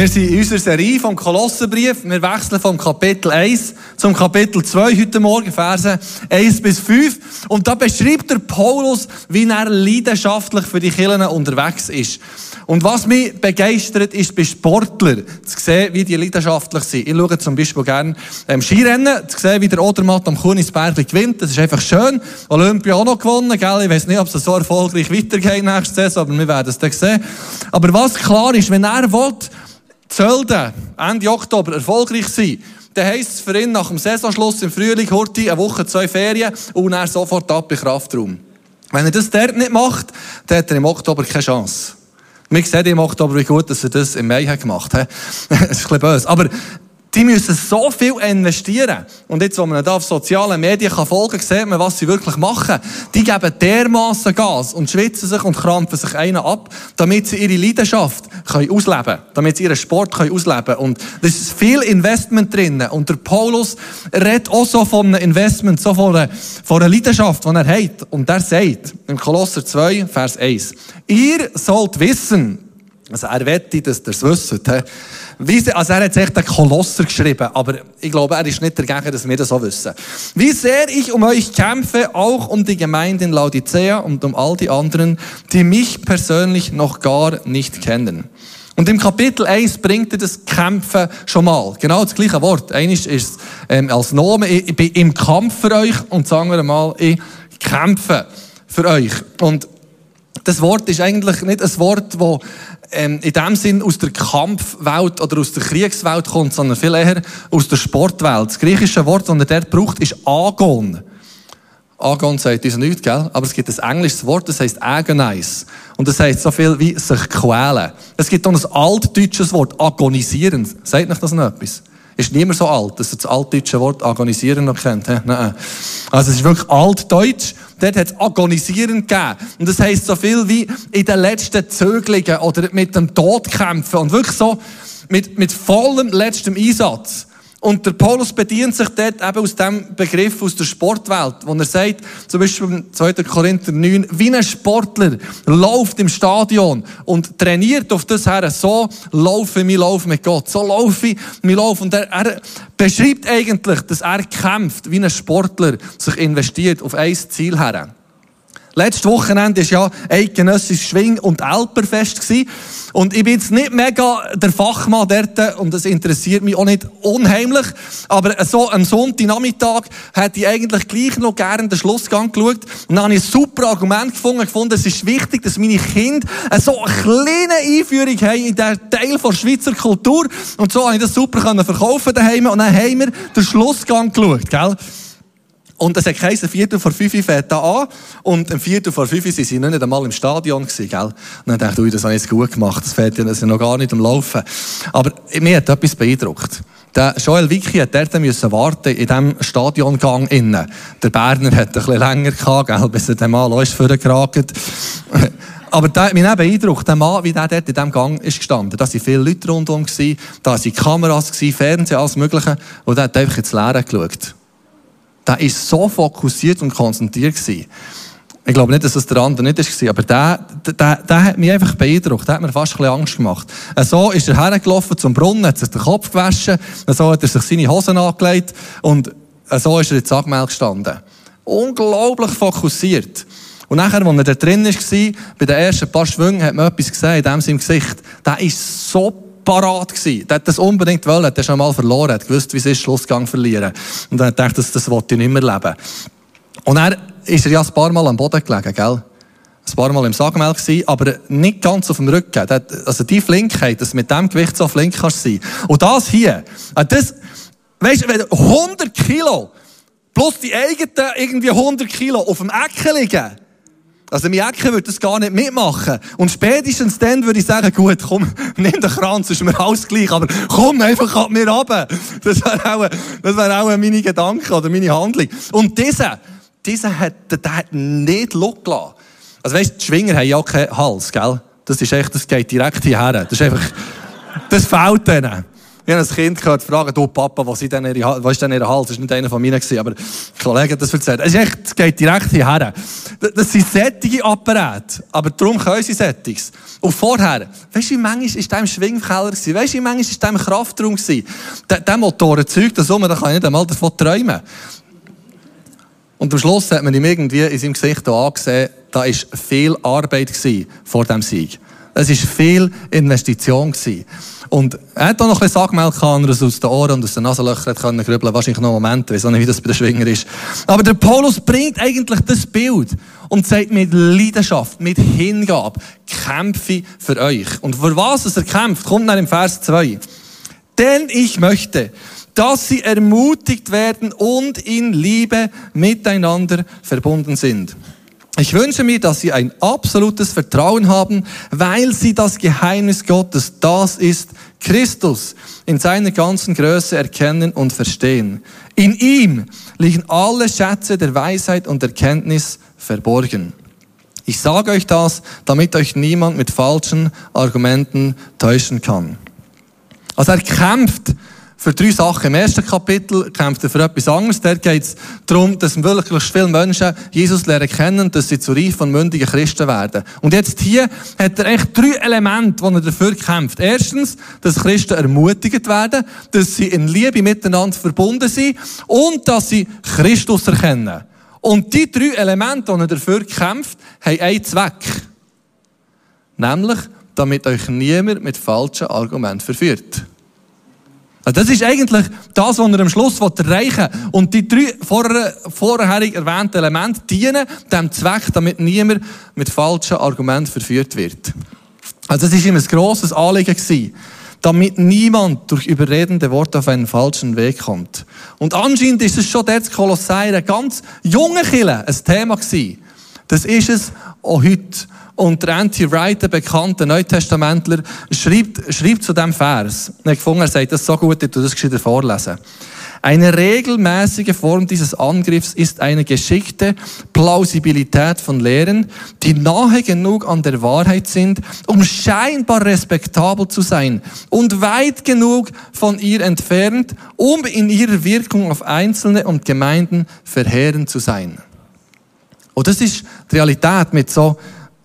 Wir sind in unserer Serie vom Kolossenbrief. Wir wechseln vom Kapitel 1 zum Kapitel 2 heute Morgen, Verse 1 bis 5. Und da beschreibt der Paulus, wie er leidenschaftlich für die Kirchen unterwegs ist. Und was mich begeistert, ist bei Sportlern zu sehen, wie die leidenschaftlich sind. Ich schaue zum Beispiel gerne ähm, Skirennen, zu sehen, wie der Odermatt am Kunisberg gewinnt. Das ist einfach schön. Olympia auch noch gewonnen, gell? Ich weiß nicht, ob es so erfolgreich weitergeht nächste Saison, aber wir werden es dann sehen. Aber was klar ist, wenn er will, Zölden Ende Oktober erfolgreich sein, dann heisst es für ihn nach dem Saisonschluss im Frühling, Horti, eine Woche, zwei Ferien und er sofort ab in Kraftraum. Wenn er das dort nicht macht, dann hat er im Oktober keine Chance. Wir sehen im Oktober, wie gut dass er das im Mai gemacht hat. das ist ein bisschen böse. Aber die müssen so viel investieren. Und jetzt, wo man da auf sozialen Medien kann folgen kann, sieht man, was sie wirklich machen. Die geben dermaßen Gas und schwitzen sich und krampfen sich einen ab, damit sie ihre Leidenschaft können ausleben können. Damit sie ihren Sport können ausleben können. Und da ist viel Investment drin. Und der Paulus redet auch so von einem Investment, so von einer, von einer Leidenschaft, die er hat. Und er sagt, im Kolosser 2, Vers 1, ihr sollt wissen, also er wette, dass ihr es wisst. Wie, also er hat echt einen Kolosser geschrieben, aber ich glaube, er ist nicht dagegen, dass wir das so wissen. Wie sehr ich um euch kämpfe, auch um die Gemeinde in Laodicea und um all die anderen, die mich persönlich noch gar nicht kennen. Und im Kapitel 1 bringt er das Kämpfen schon mal. Genau das gleiche Wort. Eines ist ähm, als Nomen, ich, bin im Kampf für euch und sagen wir mal, ich kämpfe für euch. Und das Wort ist eigentlich nicht ein Wort, das ähm, in dem Sinn aus der Kampfwelt oder aus der Kriegswelt kommt, sondern viel eher aus der Sportwelt. Das griechische Wort, das er dort braucht, ist Agon. Agon sagt uns nichts, gell? Aber es gibt ein englisches Wort, das heißt agonize. Und das heißt so viel wie sich quälen. Es gibt auch ein altdeutsches Wort, agonisieren. Sagt euch das noch etwas? Ist niemand so alt, dass er das altdeutsche Wort agonisieren noch kennt. Also es ist wirklich altdeutsch. Dort hat es agonisieren gegeben. Und das heisst so viel wie in den letzten Zöglungen oder mit dem Tod kämpfen. Und wirklich so mit, mit vollem letztem Einsatz. Und der Paulus bedient sich dort eben aus dem Begriff aus der Sportwelt, wo er sagt, zum Beispiel im 2. Korinther 9, wie ein Sportler läuft im Stadion und trainiert auf das her, so laufe ich Lauf mit Gott, so laufe ich mein Lauf. Und er, er beschreibt eigentlich, dass er kämpft, wie ein Sportler sich investiert auf ein Ziel her. Letztes Wochenende war ja eidgenössisch Schwing- und Alperfest. Und ich bin jetzt nicht mega der Fachmann dort und das interessiert mich auch nicht unheimlich. Aber so am Sonntagnachmittag hätte ich eigentlich gleich noch gerne den Schlussgang geschaut. Und dann habe ich ein super Argument gefunden. gefunden es ist wichtig, dass meine Kinder so eine kleine Einführung haben in diesen Teil der Schweizer Kultur. Und so habe ich das super verkaufen daheim. Und dann haben wir den Schlussgang geschaut, gell? Und es hat geheißen, Viertel vor fünf fährt da an. Und im Viertel vor fünf sind sie noch nicht einmal im Stadion gewesen, gell? Und dann dachte ich, das habe ich jetzt gut gemacht. Das fährt ja, noch gar nicht am Laufen. Aber mir hat etwas beeindruckt. Der Joel Wicki hat dort müssen warten, in diesem Stadiongang innen. Der Berner hat ein bisschen länger gehabt, gell, bis er den Mal ist vorgeragt. Aber der auch beeindruckt, der Mann, wie der dort in diesem Gang ist gestanden. Da waren viele Leute rundherum, da waren Kameras, Fernsehen, alles Mögliche. Und der hat einfach ins Leere geschaut der war so fokussiert und konzentriert. Gewesen. Ich glaube nicht, dass es der andere nicht war, aber der, der, der hat mich einfach beeindruckt. Der hat mir fast ein bisschen Angst gemacht. So ist er hergelaufen zum Brunnen, hat sich den Kopf gewaschen, so hat er sich seine Hosen angelegt und so ist er in Sagmel gestanden. Unglaublich fokussiert. Und nachher, als er da drin war, bei den ersten paar Schwüngen, hat man etwas gesehen in seinem Gesicht. Der ist so parat gewesen. Der hat das unbedingt wollen. Der hat schon mal verloren. Er hat gewusst, wie es ist, Schlussgang verlieren. Und dann hat er gedacht, das, das wollte ich nicht mehr leben. Und er ist er ja ein paar Mal am Boden gelegen, gell? Ein paar Mal im Sagmel gewesen, aber nicht ganz auf dem Rücken. Also die Flinkheit, dass du mit dem Gewicht so flink kannst sein. Und das hier, äh, das, weißt du, 100 Kilo plus die eigenen irgendwie 100 Kilo auf dem Ecken liegen, also mein Ecke würde das gar nicht mitmachen. Und spätestens dann würde ich sagen, gut, komm, nimm den Kranz, ist mir alles gleich, aber komm einfach ab mir runter. Das wäre auch, das wäre auch meine Gedanken oder meine Handlung. Und dieser, dieser hat, der hat nicht losgelassen. Also weißt, die Schwinger haben ja keinen Hals, gell? Das ist echt, das geht direkt hierher. Das ist einfach, das fehlt denen. Ich habe ein Kind gehört fragen, du Papa, was ist denn ihr Hals? Das war nicht einer von mir, aber ein Kollege hat das erzählt. Es, ist echt, es geht direkt hierher. Das sind sättige Apparate, aber darum können sie Sättiges. Und vorher, weißt du, wie manchmal war der Schwingkeller? Weißt du, wie manchmal war der Kraftraum? Der, der Motor zeugt das um, da kann ich nicht einmal davon träumen. Und am Schluss hat man ihm irgendwie in seinem Gesicht angesehen, da war viel Arbeit vor dem Sieg. Es war viel Investition. Gewesen. Und er hat auch noch ein bisschen Sackmelk aus den Ohren und aus den Nasenlöchern können grübeln. Wahrscheinlich noch Momente. Ich weiß nicht, wie das bei den Schwinger ist. Aber der Paulus bringt eigentlich das Bild und sagt mit Leidenschaft, mit Hingabe, kämpfe für euch. Und für was er kämpft, kommt dann im Vers 2. Denn ich möchte, dass sie ermutigt werden und in Liebe miteinander verbunden sind. Ich wünsche mir, dass sie ein absolutes Vertrauen haben, weil sie das Geheimnis Gottes, das ist Christus, in seiner ganzen Größe erkennen und verstehen. In ihm liegen alle Schätze der Weisheit und Erkenntnis verborgen. Ich sage euch das, damit euch niemand mit falschen Argumenten täuschen kann. Also er kämpft für drei Sachen. Im ersten Kapitel kämpft er für etwas anderes. Dort geht es darum, dass wirklich viele Menschen Jesus lernen kennen, dass sie zu reifen und mündigen Christen werden. Und jetzt hier hat er echt drei Elemente, die er dafür kämpft. Erstens, dass Christen ermutigt werden, dass sie in Liebe miteinander verbunden sind und dass sie Christus erkennen. Und die drei Elemente, die er dafür kämpft, haben einen Zweck. Nämlich, damit euch niemand mit falschen Argumenten verführt. Also das ist eigentlich das, was er am Schluss erreichen will. Und die drei vorher, vorherig erwähnten Elemente dienen dem Zweck, damit niemand mit falschen Argumenten verführt wird. Also das ist ihm ein grosses Anliegen gewesen, damit niemand durch überredende Worte auf einen falschen Weg kommt. Und anscheinend ist es schon dort Kolossai, eine ganz junge Kille, ein Thema gewesen. Das ist es auch heute. Und der Anti Wright, der bekannte Neutestamentler, schreibt, schreibt zu dem Vers. Er gefunden, er sagt das so gut, ich das gescheiter vorlesen. Eine regelmäßige Form dieses Angriffs ist eine geschickte Plausibilität von Lehren, die nahe genug an der Wahrheit sind, um scheinbar respektabel zu sein und weit genug von ihr entfernt, um in ihrer Wirkung auf Einzelne und Gemeinden verheerend zu sein. Und das ist die Realität mit so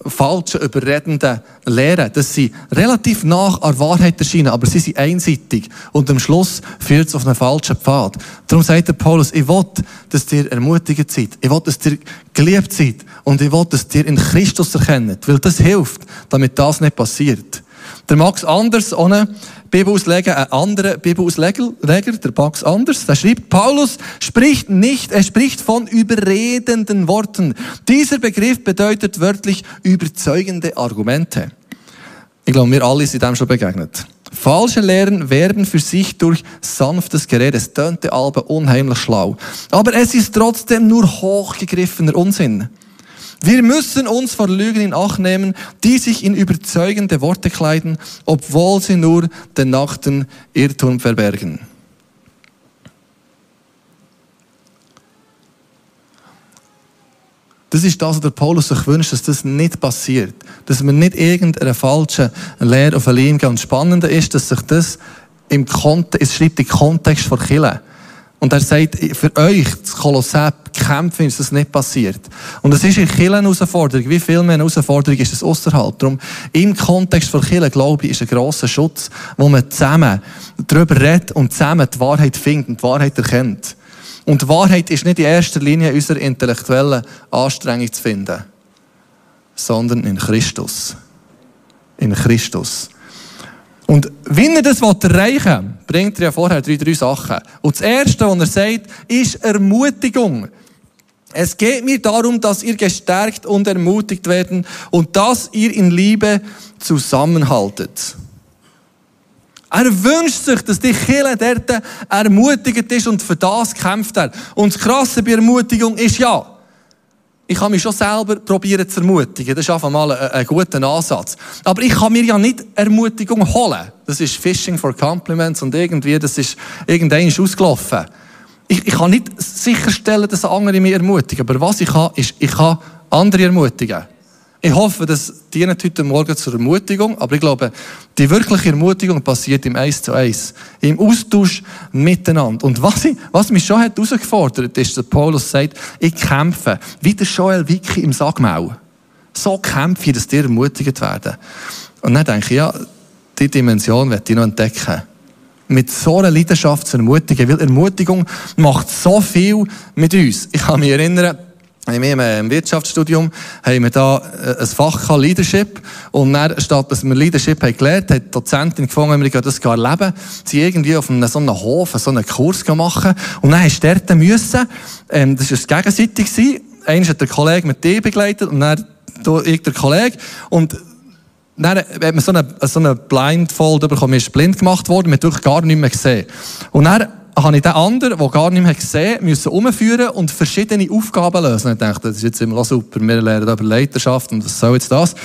falschen, überredenden Lehren, dass sie relativ nach an Wahrheit erscheinen, aber sie sind einseitig. Und am Schluss führt es auf einen falschen Pfad. Darum sagt der Paulus, ich will, dass ihr ermutigt seid, ich will, dass ihr geliebt seid. Und ich will, dass ihr in Christus erkennt, weil das hilft, damit das nicht passiert. Der Max Anders, ohne Bibelausleger, ein anderer Bibelausleger, der Max Anders, der schreibt, Paulus spricht nicht, er spricht von überredenden Worten. Dieser Begriff bedeutet wörtlich überzeugende Argumente. Ich glaube, wir alle sind dem schon begegnet. Falsche Lehren werben für sich durch sanftes Gerät. Es tönte Albe unheimlich schlau. Aber es ist trotzdem nur hochgegriffener Unsinn. Wir müssen uns vor Lügen in Acht nehmen, die sich in überzeugende Worte kleiden, obwohl sie nur den nackten Irrtum verbergen. Das ist das, was der Paulus sich wünscht, dass das nicht passiert. Dass man nicht irgendeine falsche Lehre auf eine Linie geht. Und das Spannende ist, dass sich das im Kontext, es schreibt im Kontext von Kirche. Und er sagt, für euch, das Kolossä, kämpfen, ist das nicht passiert. Und es ist in Kirche eine Herausforderung. Wie viel mehr eine Herausforderung ist es außerhalb? Darum, im Kontext von Kirche, glaube ich, ist ein grosser Schutz, wo man zusammen darüber redet und zusammen die Wahrheit findet und die Wahrheit erkennt. Und die Wahrheit ist nicht in erster Linie in unserer intellektuellen Anstrengung zu finden, sondern in Christus. In Christus. Und wenn er das erreichen will, bringt er ja vorher drei, drei Sachen. Und das Erste, was er sagt, ist Ermutigung. Es geht mir darum, dass ihr gestärkt und ermutigt werden und dass ihr in Liebe zusammenhaltet. Er wünscht sich, dass die Kirche dort ermutigt ist und für das kämpft er. Und das Krasse bei Ermutigung ist ja, ich kann mich schon selber probieren zu ermutigen. Das ist einfach mal ein, ein, guter Ansatz. Aber ich kann mir ja nicht Ermutigung holen. Das ist Fishing for Compliments und irgendwie, das ist irgendein ausgelaufen. Ich, ich kann nicht sicherstellen, dass andere mich ermutigen. Aber was ich kann, ist, ich kann andere ermutigen. Ich hoffe, das dient heute Morgen zur Ermutigung, aber ich glaube, die wirkliche Ermutigung passiert im Eis zu Eis, im Austausch miteinander. Und was, ich, was mich schon hat herausgefordert, ist, dass Paulus sagt, ich kämpfe, wie der Joel Wicki im Sagmau. So kämpfe ich, dass die ermutigt werden. Und dann denke ich, ja, die Dimension werde ich noch entdecken. Mit so einer Leidenschaft zu ermutigen, weil Ermutigung macht so viel mit uns. Ich kann mich erinnern, wir im Wirtschaftsstudium haben wir da äh, ein Fach Leadership. Und dann, statt dass wir Leadership haben gelernt, hat die Dozentin gefunden, wir das gar erleben, sie irgendwie auf einem, so einem Hof so einen Kurs machen. Und dann hast du dort müssen, ähm, das war gegenseitig gewesen. Einmal hat der Kollege mit dir begleitet und dann ich der Kollege. Und dann hat man so einen, so einen Blindfold bekommen, man ist blind gemacht worden, man hat wirklich gar nicht mehr gesehen. Und dann habe ich den anderen, der gar nicht mehr gesehen müssen umführen und verschiedene Aufgaben lösen. Ich dachte, das ist jetzt immer super, wir lernen über Leiterschaft und was soll jetzt das?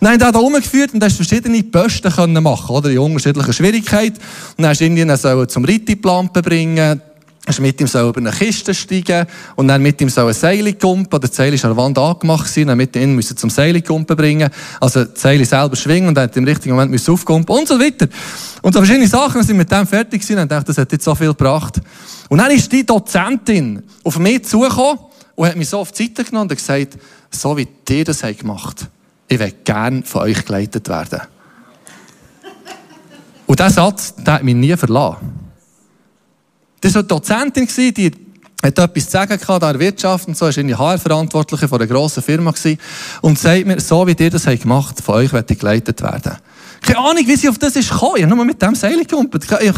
Nein, der hat umgeführt und hast verschiedene Posten können machen, oder? In unterschiedlicher Schwierigkeit. Und dann hast du irgendwie zum Rittiplan bringen, hast mit ihm so über eine Kiste steigen und dann mit ihm so ein Seil kumpen. Der Seil ist an der Wand angemacht sein, dann mit ihm müssen zum Seil kumpen bringen. Also, das Seil selber schwingen und dann im richtigen Moment müssen aufkumpen und so weiter. Und so verschiedene Sachen, wir sind mit dem fertig gewesen und dachte, das hat jetzt so viel gebracht. Und dann ist die Dozentin auf mich zugekommen und hat mich so auf die Seite genommen und gesagt, so wie ihr das habt gemacht, ich will gerne von euch geleitet werden. Und dieser Satz, der hat mich nie verlassen. Das war eine Dozentin, die hat etwas zu sagen gehabt, in der Wirtschaft und so, ist eine HR-Verantwortliche von einer grossen Firma gewesen, und sagt mir, so wie ihr das habt gemacht, von euch wird ich geleitet werden. Keine Ahnung, wie sie auf das ist gekommen. Ich habe nur mit dem Seil gehumpelt. Ich,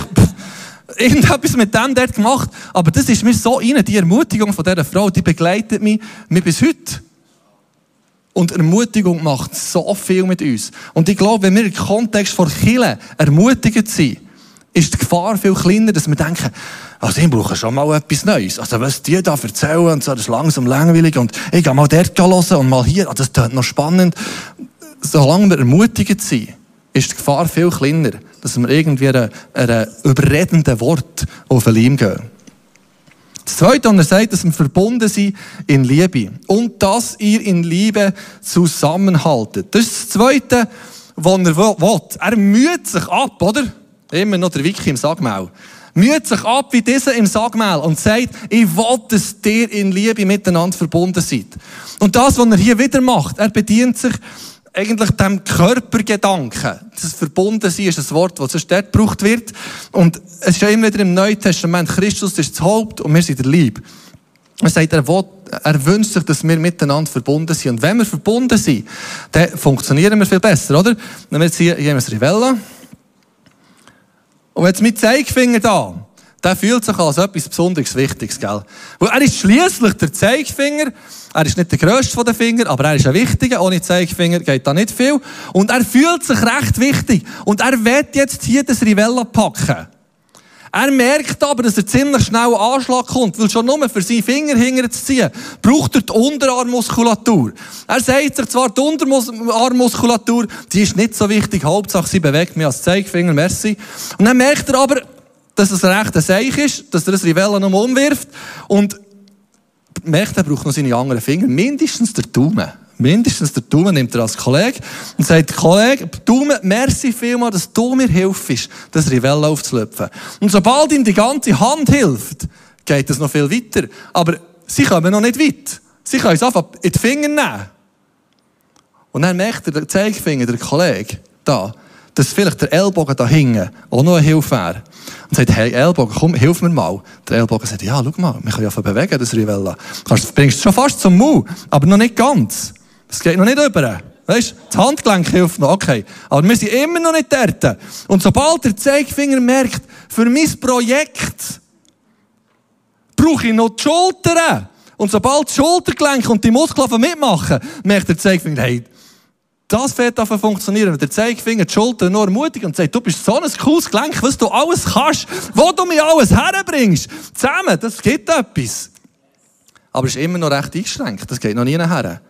irgendetwas mit dem dort gemacht. Aber das ist mir so rein, die Ermutigung von dieser Frau, die begleitet mich, mich bis heute. Und Ermutigung macht so viel mit uns. Und ich glaube, wenn wir im Kontext von Kirche ermutigt sind, ist die Gefahr viel kleiner, dass wir denken, also ich brauche schon mal etwas Neues. Also was die da erzählen und so, das ist langsam langweilig und ich gehe mal dort hören und mal hier, das klingt noch spannend. Solange wir ermutigt sind, ist die Gefahr viel kleiner, dass wir irgendwie einem, einem überredenden Wort auf den Leim gehen. Das Zweite, und er sagt, dass wir verbunden sind in Liebe. Und dass ihr in Liebe zusammenhaltet. Das ist das Zweite, was er will. Er müht sich ab, oder? Immer noch der Wiki im Sagmaul. Müht sich ab wie dieser im Sagmaul und sagt, ich will, dass ihr in Liebe miteinander verbunden seid. Und das, was er hier wieder macht, er bedient sich eigentlich dem Körpergedanken. Das Verbundensein ist ein Wort, das sonst dort gebraucht wird. Und es ist ja immer wieder im Neuen Testament, Christus ist das Haupt und wir sind der Lieb. Er sagt, er, will, er wünscht sich, dass wir miteinander verbunden sind. Und wenn wir verbunden sind, dann funktionieren wir viel besser, oder? Dann wir jetzt hier, hier haben wir das Rivella. Und jetzt mit Zeigefinger da, der fühlt sich als etwas besonders Wichtiges, gell? Weil er ist schließlich der Zeigefinger. Er ist nicht der grösste von den Fingern, aber er ist ein wichtiger. Ohne Zeigefinger geht da nicht viel. Und er fühlt sich recht wichtig. Und er wird jetzt hier das Rivella packen. Er merkt aber, dass er ziemlich schnell Anschlag kommt, weil schon nur für seinen Finger hinterher zu ziehen, braucht er die Unterarmmuskulatur. Er sagt sich zwar, die Unterarmmuskulatur, die ist nicht so wichtig, Hauptsache sie bewegt mich als Zeigefinger, merci. Und dann merkt er aber, dass es ein rechter Seich ist, dass er das Rivella noch umwirft und merkt, er braucht noch seine anderen Finger, mindestens der Daumen. Mindestens der Daumen nimmt er als Kollege und sagt, Kollege, Daumen, merci vielmal, dass du mir hilfst, das Rivella aufzulöpfen. Und sobald ihm die ganze Hand hilft, geht es noch viel weiter. Aber sie kommen noch nicht weit. Sie können es einfach in die Finger nehmen. Und dann merkt der Zeigefinger, der Kollege, da, dass vielleicht der Ellbogen da hinten auch noch eine Hilfe wäre. Und sagt, hey Ellbogen, komm, hilf mir mal. Der Ellbogen sagt, ja, schau mal, wir können ja bewegen, das Rivella. Du bringst es schon fast zum Mund, aber noch nicht ganz. Es geht noch nicht über. Weißt, das Handgelenk hilft noch, okay. Aber wir sind immer noch nicht dort. Und sobald der Zeigefinger merkt, für mein Projekt brauche ich noch die Schultern. Und sobald die Schultergelenke und die Muskeln mitmachen, merkt der Zeigefinger, hey, das an zu funktionieren. Wenn der Zeigefinger die Schultern nur ermutigt und sagt, du bist so ein cooles Gelenk, was du alles kannst, wo du mir alles herbringst. Zusammen, das gibt etwas. Aber es ist immer noch recht eingeschränkt. Das geht noch nie her.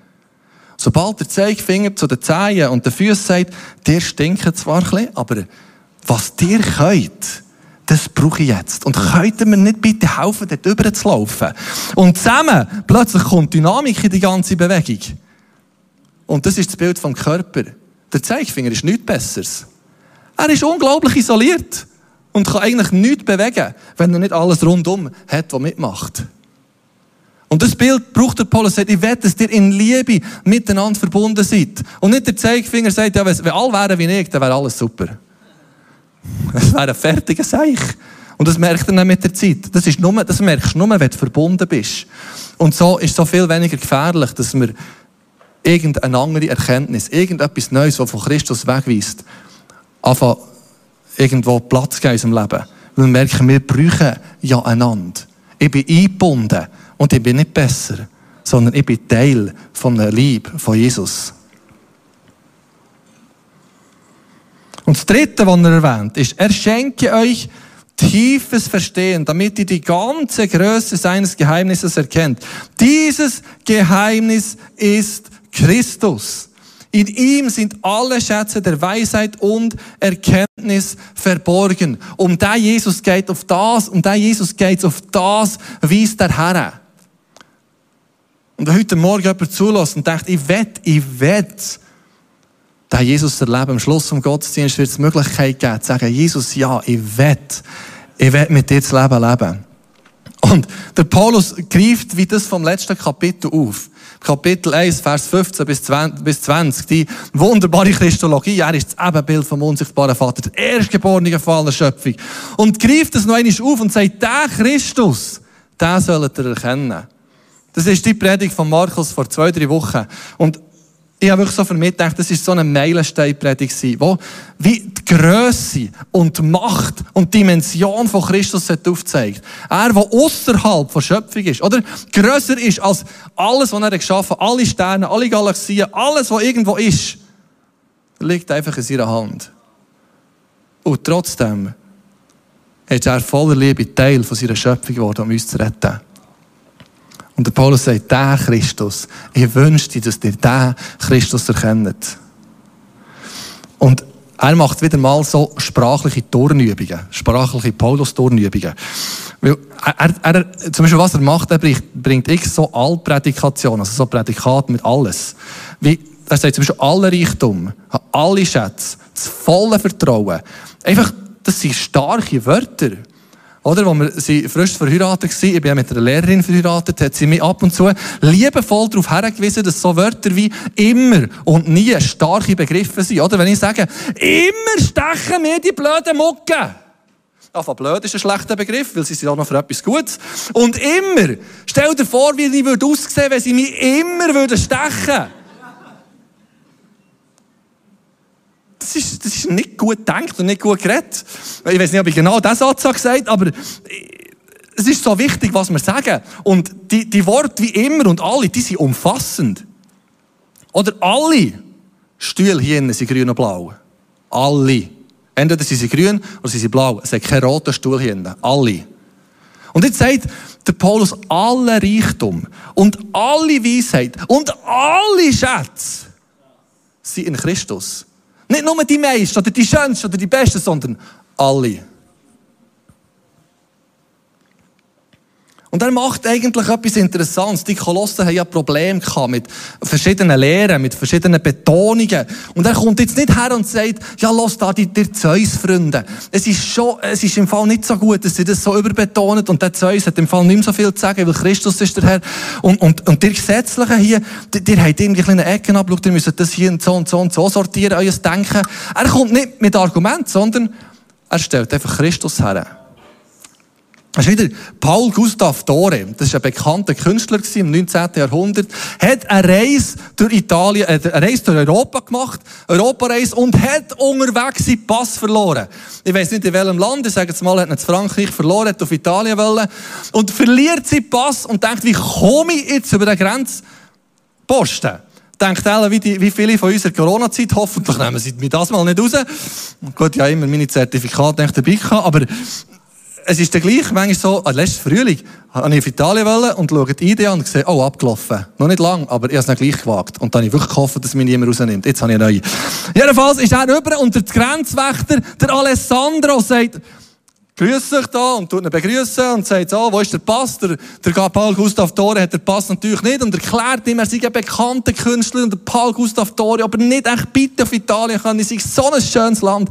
Sobald der Zeigefinger zu den Zehen und den Füßen sagt, der stinkt zwar ein bisschen, aber was dir könnt, das brauche ich jetzt. Und könnten mir nicht bitte helfen, dort drüber zu laufen? Und zusammen, plötzlich kommt Dynamik in die ganze Bewegung. Und das ist das Bild vom Körper. Der Zeigefinger ist nichts Besseres. Er ist unglaublich isoliert und kann eigentlich nichts bewegen, wenn er nicht alles rundum hat, was mitmacht. Und das Bild braucht der Paulus, sagt, ich will, dass ihr in Liebe miteinander verbunden seid. Und nicht der Zeigefinger sagt, ja, wenn alle wären wie ich, dann wäre alles super. Es wäre ein fertiger Seich. Und das merkt er dann mit der Zeit. Das, ist nur, das merkst du nur, wenn du verbunden bist. Und so ist es so viel weniger gefährlich, dass wir irgendeine andere Erkenntnis, irgendetwas Neues, das von Christus wegweist, einfach irgendwo Platz geben in unserem Leben. Weil wir merken, wir brauchen ja einander. Ich bin eingebunden und ich bin nicht besser, sondern ich bin Teil von der Liebe von Jesus. Und das Dritte, was er erwähnt, ist, er schenke euch tiefes Verstehen, damit ihr die ganze Größe seines Geheimnisses erkennt. Dieses Geheimnis ist Christus. In ihm sind alle Schätze der Weisheit und Erkenntnis verborgen. Um da Jesus geht auf das, um da Jesus geht auf das, weist der Herr. Und heute Morgen jemand zulässt und denkt, ich wett, ich wett, da Jesus erleben. Am Schluss vom Gottesdienst wird es die Möglichkeit geben, zu sagen, Jesus, ja, ich wett, ich wett mit dir das Leben leben. Und der Paulus greift wie das vom letzten Kapitel auf. Kapitel 1, Vers 15 bis 20, die wunderbare Christologie. Er ist das Ebenbild vom unsichtbaren Vater, der erstgeborene Fall der Schöpfung. Und greift es noch einmal auf und sagt, der Christus, den sollt ihr erkennen. Das ist die Predigt von Markus vor zwei, drei Wochen. Und ich habe wirklich so für mich gedacht, das ist so eine Meilensteinpredigt wo wie die Größe und die Macht und die Dimension von Christus aufzeigt. Er, der außerhalb der Schöpfung ist, oder größer ist als alles, was er geschaffen hat, alle Sterne, alle Galaxien, alles, was irgendwo ist, liegt einfach in seiner Hand. Und trotzdem ist er voller Liebe Teil von seiner Schöpfung geworden, um uns zu retten. Und der Paulus sagt, der Christus, ich wünsche dir, dass ihr den Christus erkennt. Und er macht wieder mal so sprachliche Turnübungen, sprachliche Paulus-Turnübungen. Weil er, er, zum Beispiel, was er macht, er bringt, bringt x so Altprädikationen, also so Prädikat mit alles. Wie, er sagt zum Beispiel, alle Reichtum, alle Schätze, das volle Vertrauen. Einfach, das sind starke Wörter. Oder, wo wir sie frisch verheiratet waren, ich bin ja mit einer Lehrerin verheiratet, hat sie mich ab und zu liebevoll darauf hergewiesen, dass so Wörter wie immer und nie starke Begriffe sind. Oder wenn ich sage, immer stechen mir die blöden Mucken. Einfach blöd ist ein schlechter Begriff, weil sie sind auch noch für etwas Gutes. Und immer. Stell dir vor, wie ich würde aussehen, wenn sie mich immer würden stechen das ist, das ist nicht gut gedacht und nicht gut geredet. Ich weiß nicht, ob ich genau diesen Satz gesagt habe, aber es ist so wichtig, was wir sagen. Und die, die Worte wie immer und alle, die sind umfassend. Oder alle Stühle hier innen sind grün und blau. Alle. Entweder sind sie grün oder sind sie blau. Es ist kein roter Stuhl hier innen. Alle. Und jetzt sagt der Paulus, alle Reichtum und alle Weisheit und alle Schätze sind in Christus. Nicht nur die meisten oder die schönsten oder die besten, sondern alle. Und er macht eigentlich etwas Interessantes. Die Kolossen haben ja Probleme mit verschiedenen Lehren, mit verschiedenen Betonungen. Und er kommt jetzt nicht her und sagt, ja, los da, die, die Zeus-Freunde. Es ist schon, es ist im Fall nicht so gut, dass sie das so überbetonen. Und der Zeus hat im Fall nicht mehr so viel zu sagen, weil Christus ist der Herr. Und, und, und die Gesetzlichen hier, die, die haben irgendwie kleine Ecken abgeschaut, ihr müsst das hier und so und so und so sortieren, euer Denken. Er kommt nicht mit Argumenten, sondern er stellt einfach Christus her. Das ist wieder Paul Gustav Dore. Das war ein bekannter Künstler im 19. Jahrhundert. Hat eine Reise durch Italien, äh, eine Reise durch Europa gemacht. Europareise und hat unterwegs seinen Pass verloren. Ich weiß nicht in welchem Land. Ich sage jetzt mal, er hat nicht Frankreich verloren, hat auf Italien wollen. Und verliert seinen Pass und denkt, wie komme ich jetzt über den Grenzposten? denkt alle, wie, die, wie viele von unserer Corona-Zeit, hoffentlich nehmen sie mir das mal nicht raus. Gut, ja, immer meine Zertifikate dabei gehabt, aber es ist der gleich, manchmal so, also letztes Frühling, habe ich auf Italien wollen und schaue die Idee an und sehe, oh, abgelaufen. Noch nicht lang, aber ich habe es dann gleich gewagt. Und dann habe ich wirklich gehofft, dass mich niemand rausnimmt. Jetzt habe ich eine neue. Jedenfalls ist er rüber und der Grenzwächter, der Alessandro, sagt, grüßt sich da und tut ihn begrüßen und sagt so, wo ist der Pass? Der, der Paul Gustav Dore hat den Pass natürlich nicht und erklärt ihm, er sei ein bekannter Künstler und der Paul Gustav Dore, aber nicht echt bitte auf Italien kann, es ist so ein schönes Land.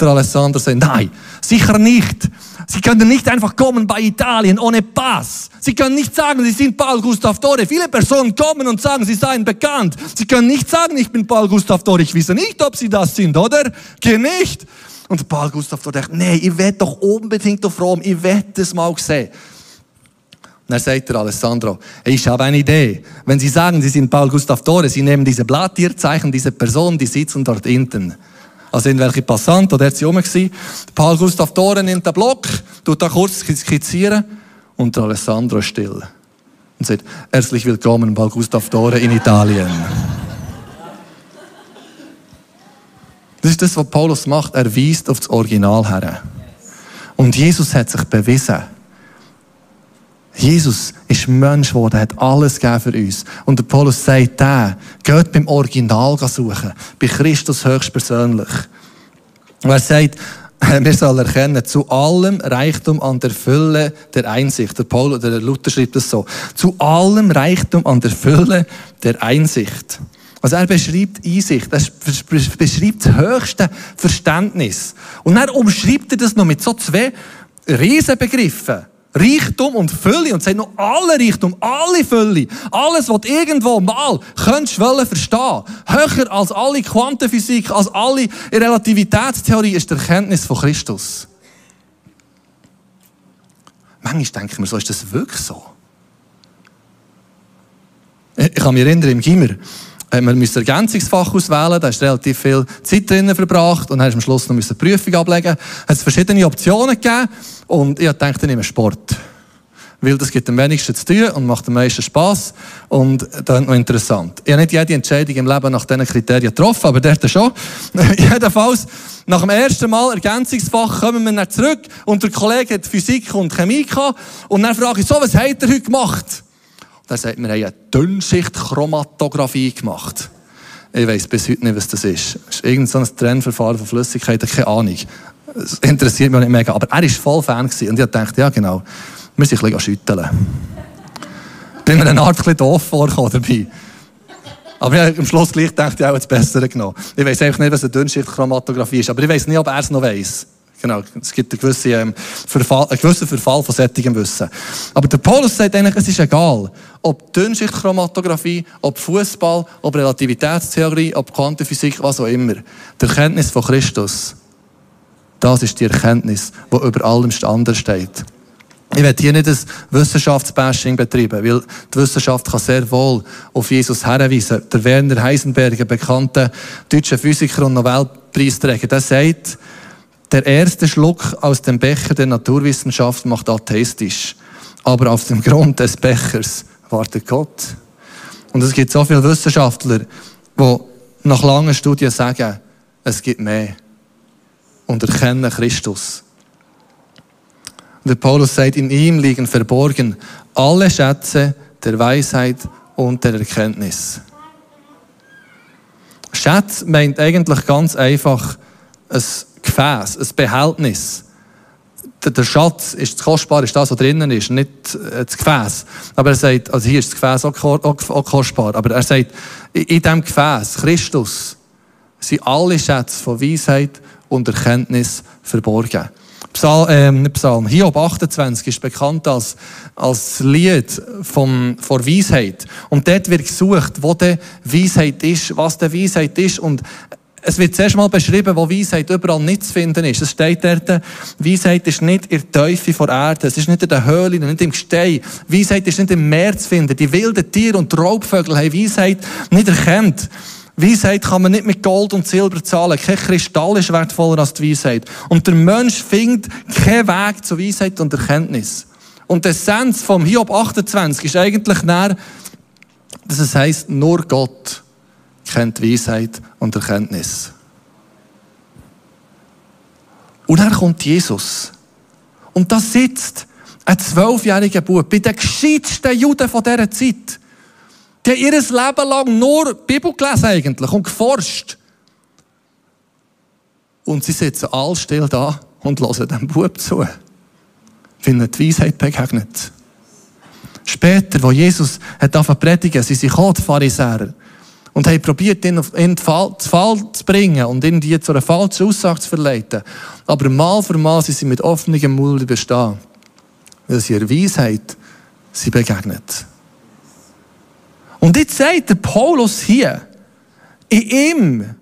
Der Alessandro sagt, nein, sicher nicht. Sie können nicht einfach kommen bei Italien ohne Pass. Sie können nicht sagen, Sie sind Paul Gustav Dore. Viele Personen kommen und sagen, sie seien bekannt. Sie können nicht sagen, ich bin Paul Gustav Dore. Ich weiß nicht, ob Sie das sind, oder? Geh nicht. Und Paul Gustav Dore dachte, nee, ich will doch unbedingt auf Rom. Ich will das mal sehen. Und dann sagt der Alessandro, ich habe eine Idee. Wenn Sie sagen, Sie sind Paul Gustav Dore, Sie nehmen diese Blatttierzeichen, diese Person, die sitzen dort hinten. Also irgendwelche Passanten, oder sie rum. Paul Gustav Dore nimmt den Block, tut da kurz skizzieren und der Alessandro still. Und sagt, herzlich willkommen, Paul Gustav Dore in Italien. Das ist das, was Paulus macht. Er weist auf das Original her. Und Jesus hat sich bewiesen. Jesus ist Mensch geworden, hat alles gegeben für uns. Und der Paulus sagt, der, geht beim Original suchen. Bei Christus höchstpersönlich. Und er sagt, wir sollen erkennen, zu allem Reichtum an der Fülle der Einsicht. Der Paulus, der Luther schreibt das so. Zu allem Reichtum an der Fülle der Einsicht. Also er beschreibt Einsicht, er beschreibt das höchste Verständnis. Und dann umschreibt er das noch mit so zwei Riesenbegriffen. Reichtum und Fülle und sagt noch alle Reichtum, alle Fülle, alles, was du irgendwo mal könntest wollen verstehen, höher als alle Quantenphysik, als alle Relativitätstheorie, ist die Erkenntnis von Christus. Manchmal denke ich mir so, ist das wirklich so? Ich kann mich erinnern, im Gimmer, haben wir müssen Ergänzungsfach auswählen, da hast relativ viel Zeit drinnen verbracht und dann am Schluss noch eine Prüfung ablegen. Es hat verschiedene Optionen gegeben und ich dachte, ich nehme Sport. Weil das gibt am wenigsten zu tun und macht am meisten Spass und das ist noch interessant. Ich habe nicht jede Entscheidung im Leben nach diesen Kriterien getroffen, aber der schon. Jedenfalls, nach dem ersten Mal Ergänzungsfach kommen wir dann zurück und der Kollege hat Physik und Chemie gehabt und dann frage ich so, was hat er heute gemacht? Der sagt, wir haben eine Dünnschichtchromatographie gemacht. Ich weiss bis heute nicht, was das ist. Das ist irgendein so ein Trennverfahren von Flüssigkeiten, keine Ahnung. Das interessiert mich auch nicht mega. Aber er war voll Fan und ich dachte, ja genau, wir müssen ein bisschen schütteln. Bin mir eine Art doof vorgekommen dabei. Aber ich habe am Schluss gleich gedacht, ich habe das Bessere genommen. Ich weiss einfach nicht, was eine Dünnschichtchromatographie ist, aber ich weiss nicht, ob er es noch weiss. Genau, es gibt einen gewissen, ähm, Verfall, einen gewissen Verfall von sättigem Wissen. Aber der Paulus sagt eigentlich, es ist egal, ob Dünnschichtchromatographie, ob Fußball, ob Relativitätstheorie, ob Quantenphysik, was auch immer. Die Erkenntnis von Christus, das ist die Erkenntnis, die über allem anderen steht. Ich werde hier nicht ein Wissenschaftsbashing betreiben, weil die Wissenschaft kann sehr wohl auf Jesus herweisen. Der Werner Heisenberg, ein bekannter deutscher Physiker und Nobelpreisträger, der sagt, der erste Schluck aus dem Becher der Naturwissenschaft macht atheistisch. Aber auf dem Grund des Bechers wartet Gott. Und es gibt so viele Wissenschaftler, die nach langen Studien sagen, es gibt mehr. Und erkennen Christus. Und der Paulus sagt, in ihm liegen verborgen alle Schätze der Weisheit und der Erkenntnis. Schätz meint eigentlich ganz einfach ein Gefäß, ein Behältnis. Der Schatz ist das Kostbare, ist das, was drinnen ist, nicht äh, das Gefäß. Aber er sagt, also hier ist das Gefäß auch, auch kostbar, aber er sagt, in diesem Gefäß, Christus, sind alle Schätze von Weisheit und Erkenntnis verborgen. Psalm, äh, Psalm, Hiob 28 ist bekannt als, als Lied vom, von Weisheit. Und dort wird gesucht, wo die Weisheit ist, was die Weisheit ist. Und es wird zuerst mal beschrieben, wo Weisheit überall nicht zu finden ist. Es steht dort, Weisheit ist nicht in der Teufel vor Erde, es ist nicht in den Höhlen, nicht im Gestein. Weisheit ist nicht im Meer zu finden. Die wilden Tiere und Raubvögel haben Weisheit nicht erkannt. Weisheit kann man nicht mit Gold und Silber zahlen. Kein Kristall ist wertvoller als die Weisheit. Und der Mensch findet keinen Weg zu Weisheit und Erkenntnis. Und die Essenz vom Hiob 28 ist eigentlich näher, dass es heisst, nur Gott kennt Weisheit und Erkenntnis. Und dann kommt Jesus. Und da sitzt ein zwölfjähriger Bub bei den gescheitsten Juden von dieser Zeit. Die haben ihr Leben lang nur Bibel gelesen eigentlich und geforscht. Und sie sitzen all still da und hören dem Bub zu, weil ihnen die Weisheit begegnet. Später, wo Jesus hat predigen, sind sie gekommen, die Pharisäer, und haben probiert, ihn in den Fall, zu bringen und ihn die zu einer falschen Aussage zu verleiten. Aber mal für mal sind sie mit offenem Mund überstehen, weil sie ihrer Weisheit sie begegnet. Und jetzt sagt der Paulus hier, in ihm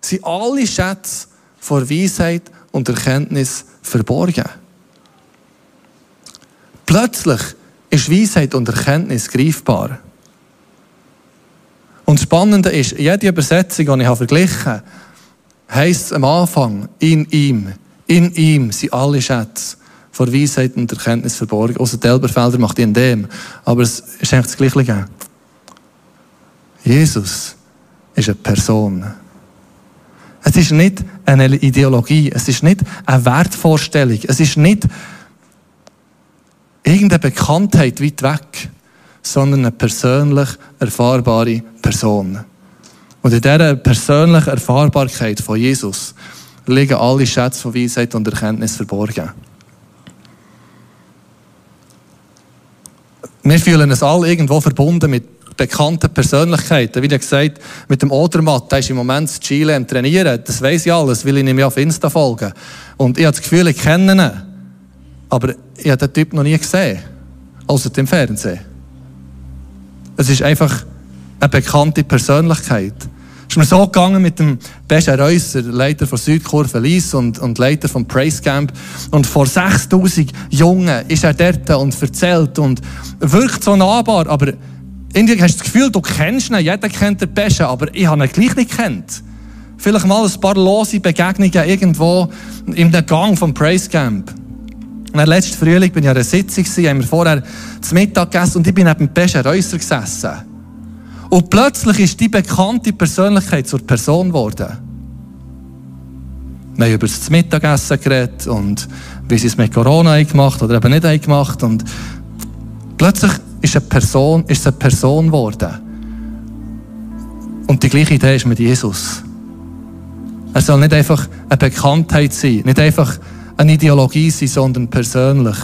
sind alle Schätze vor Weisheit und Erkenntnis verborgen. Plötzlich ist Weisheit und Erkenntnis greifbar. Und das Spannende ist, jede Übersetzung, die ich verglichen habe, heisst am Anfang, in ihm. In ihm sind alle Schätze vor Weisheit und Erkenntnis verborgen. Außer die Elberfelder macht in dem. Aber es ist eigentlich das Gleiche. Jesus ist eine Person. Es ist nicht eine Ideologie, es ist nicht eine Wertvorstellung, es ist nicht irgendeine Bekanntheit weit weg, sondern eine persönlich erfahrbare Person. Und in dieser persönlichen Erfahrbarkeit von Jesus liegen alle Schätze von Weisheit und Erkenntnis verborgen. Wir fühlen uns alle irgendwo verbunden mit bekannten Persönlichkeiten. Wie gesagt, mit dem Odermatt, der ist im Moment in Chile am Trainieren. Das weiß ich alles, weil ich ihm ja auf Insta folge. Und ich habe das Gefühl, ich kenne ihn. Aber ich habe den Typ noch nie gesehen. Außer im Fernsehen. Es ist einfach eine bekannte Persönlichkeit. Es ist mir so gegangen mit dem Beja Reusser, Leiter von Südkurve Lies und, und Leiter vom Praise Camp. Und vor 6000 Jungen ist er dort und erzählt und wirkt so nahbar, aber irgendwie hast du das Gefühl, du kennst ihn, jeder kennt den Besten, aber ich habe ihn gleich nicht kennt. Vielleicht mal ein paar lose Begegnungen irgendwo in der Gang vom Praise Camp. Und letzten Frühling bin ich an einer Sitzung, haben wir vorher zum Mittag gegessen und ich bin neben Besten Reusser gesessen. Und plötzlich ist die bekannte Persönlichkeit zur Person geworden. Wir haben über das Mittagessen geredet und wie sie es mit Corona gemacht oder eben nicht gemacht und plötzlich ist eine Person, ist eine Person geworden. Und die gleiche Idee ist mit Jesus. Er soll nicht einfach eine Bekanntheit sein, nicht einfach eine Ideologie sein, sondern persönlich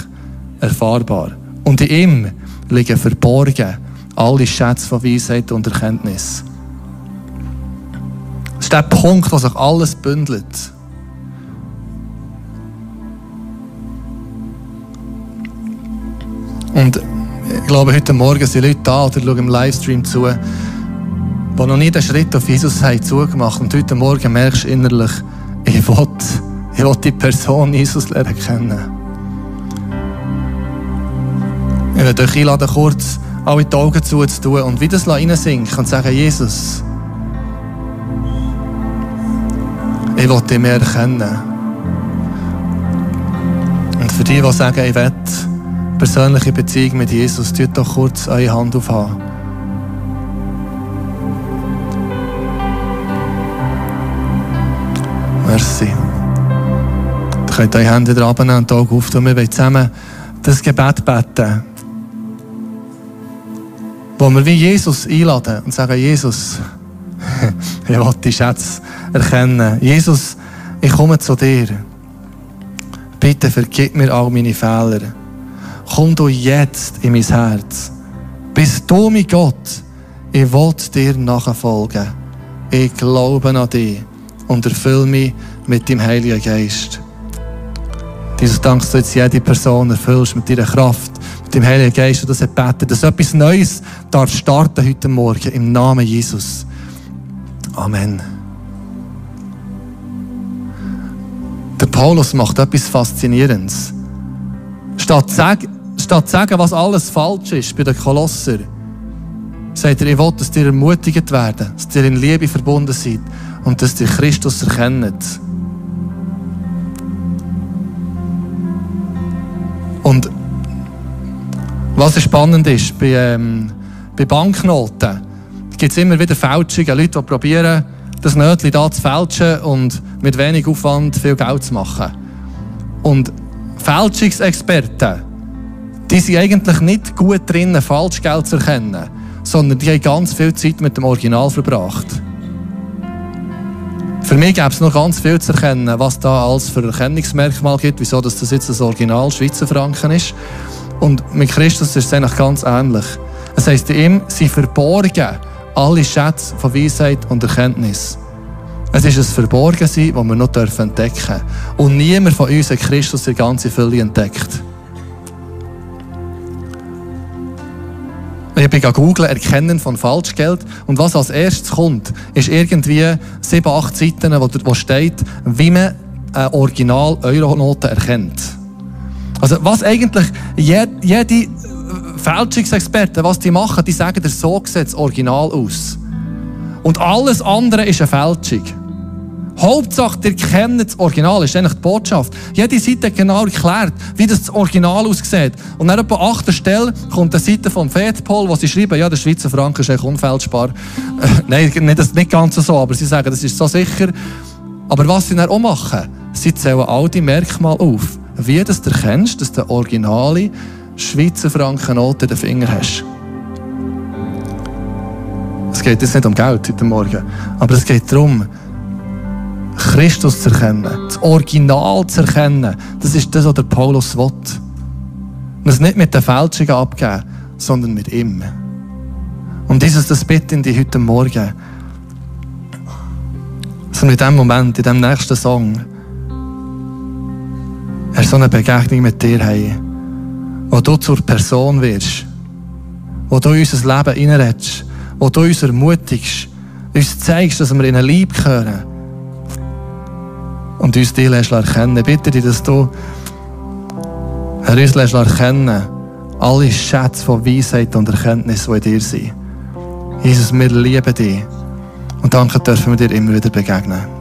erfahrbar. Und in ihm liegen verborgen alle Schätze von Weisheit und Erkenntnis. Das ist der Punkt, wo sich alles bündelt. Und ich glaube, heute Morgen sind Leute da oder schauen im Livestream zu, die noch nie den Schritt auf Jesus haben zugemacht. Und heute Morgen merkst du innerlich, ich will, ich will die Person Jesus lernen kennen. Ich werde euch einladen, kurz alle die Augen zuzutun und wie das reinsinken und sagen, Jesus, ich will dich mehr erkennen. Und für die, die sagen, ich will, persönliche Beziehung mit Jesus, tut doch kurz eure Hand aufhaben. Merci. Könnt eure Hände abnehmen und die Augen auftun. Wir wollen zusammen das Gebet beten. Wo wir wie Jesus einladen und sagen, Jesus, ich will die Schätze erkennen. Jesus, ich komme zu dir. Bitte vergib mir all meine Fehler komm du jetzt in mein Herz. Bist du mein Gott? Ich will dir nachfolgen. Ich glaube an dich und erfülle mich mit dem Heiligen Geist. Jesus, danke, dass du jetzt jede Person erfüllst mit deiner Kraft, mit dem Heiligen Geist, und das beten, dass etwas Neues darf starten heute Morgen im Namen Jesus. Amen. Der Paulus macht etwas Faszinierendes. Statt zu sagen, statt zu sagen, was alles falsch ist bei den Kolosser, sagt er, ich will, dass ihr ermutigt werden, dass ihr in Liebe verbunden seid und dass ihr Christus erkennt. Und was spannend ist, bei, ähm, bei Banknoten gibt es immer wieder Fälschungen, Leute, die probieren, das Nötchen da zu fälschen und mit wenig Aufwand viel Geld zu machen. Und Fälschungsexperten, die sind eigentlich nicht gut drin, Falschgeld zu erkennen, sondern die haben ganz viel Zeit mit dem Original verbracht. Für mich gäbe es noch ganz viel zu erkennen, was da alles für Erkennungsmerkmal gibt, wieso das jetzt das Original Schweizer Franken ist. Und mit Christus ist es eigentlich ganz ähnlich. Es heisst, in ihm sind verborgen alle Schätze von Weisheit und Erkenntnis. Es ist ein Verborgensein, das wir noch entdecken dürfen. Und niemand von uns hat Christus die ganze Fülle entdeckt. Ich bin googeln, Erkennen von Falschgeld. Und was als erstes kommt, ist irgendwie sieben, acht Seiten, wo, wo steht, wie man eine Original-Euronote erkennt. Also, was eigentlich jede, jede Fälschungsexperten, was die machen, die sagen, der so sieht das Original aus. Und alles andere ist eine Fälschung. Hauptsache, ihr kennt das Original, das ist eigentlich die Botschaft. Jede Seite hat genau erklärt, wie das Original aussieht. Und dann etwa achter Stelle kommt eine Seite vom FedPol, wo sie schreiben, ja, der Schweizer Franken ist eigentlich unfälschbar. Nein, nicht, nicht ganz so, aber sie sagen, das ist so sicher. Aber was sie dann auch machen, sie zählen all die Merkmale auf. Wie das du erkennst, dass du originale Schweizer Frankennote in den Finger hast. Es geht jetzt nicht um Geld heute Morgen, aber es geht darum, Christus zu erkennen, das Original zu erkennen, das ist das, was der Paulus will. Und es nicht mit den Fälschungen abgeben, sondern mit ihm. Und dieses, das bitte ich dich heute Morgen, dass wir in diesem Moment, in diesem nächsten Song, er so eine Begegnung mit dir haben, wo du zur Person wirst, wo du in unser Leben reinredest, wo du uns ermutigst, uns zeigst, dass wir in eine Liebe gehören und uns die lässt erkennen. Bitte dich, dass du uns lässt erkennen, alle Schätze von Weisheit und Erkenntnis, die in dir sind. Jesus, wir lieben dich und danke dürfen wir dir immer wieder begegnen.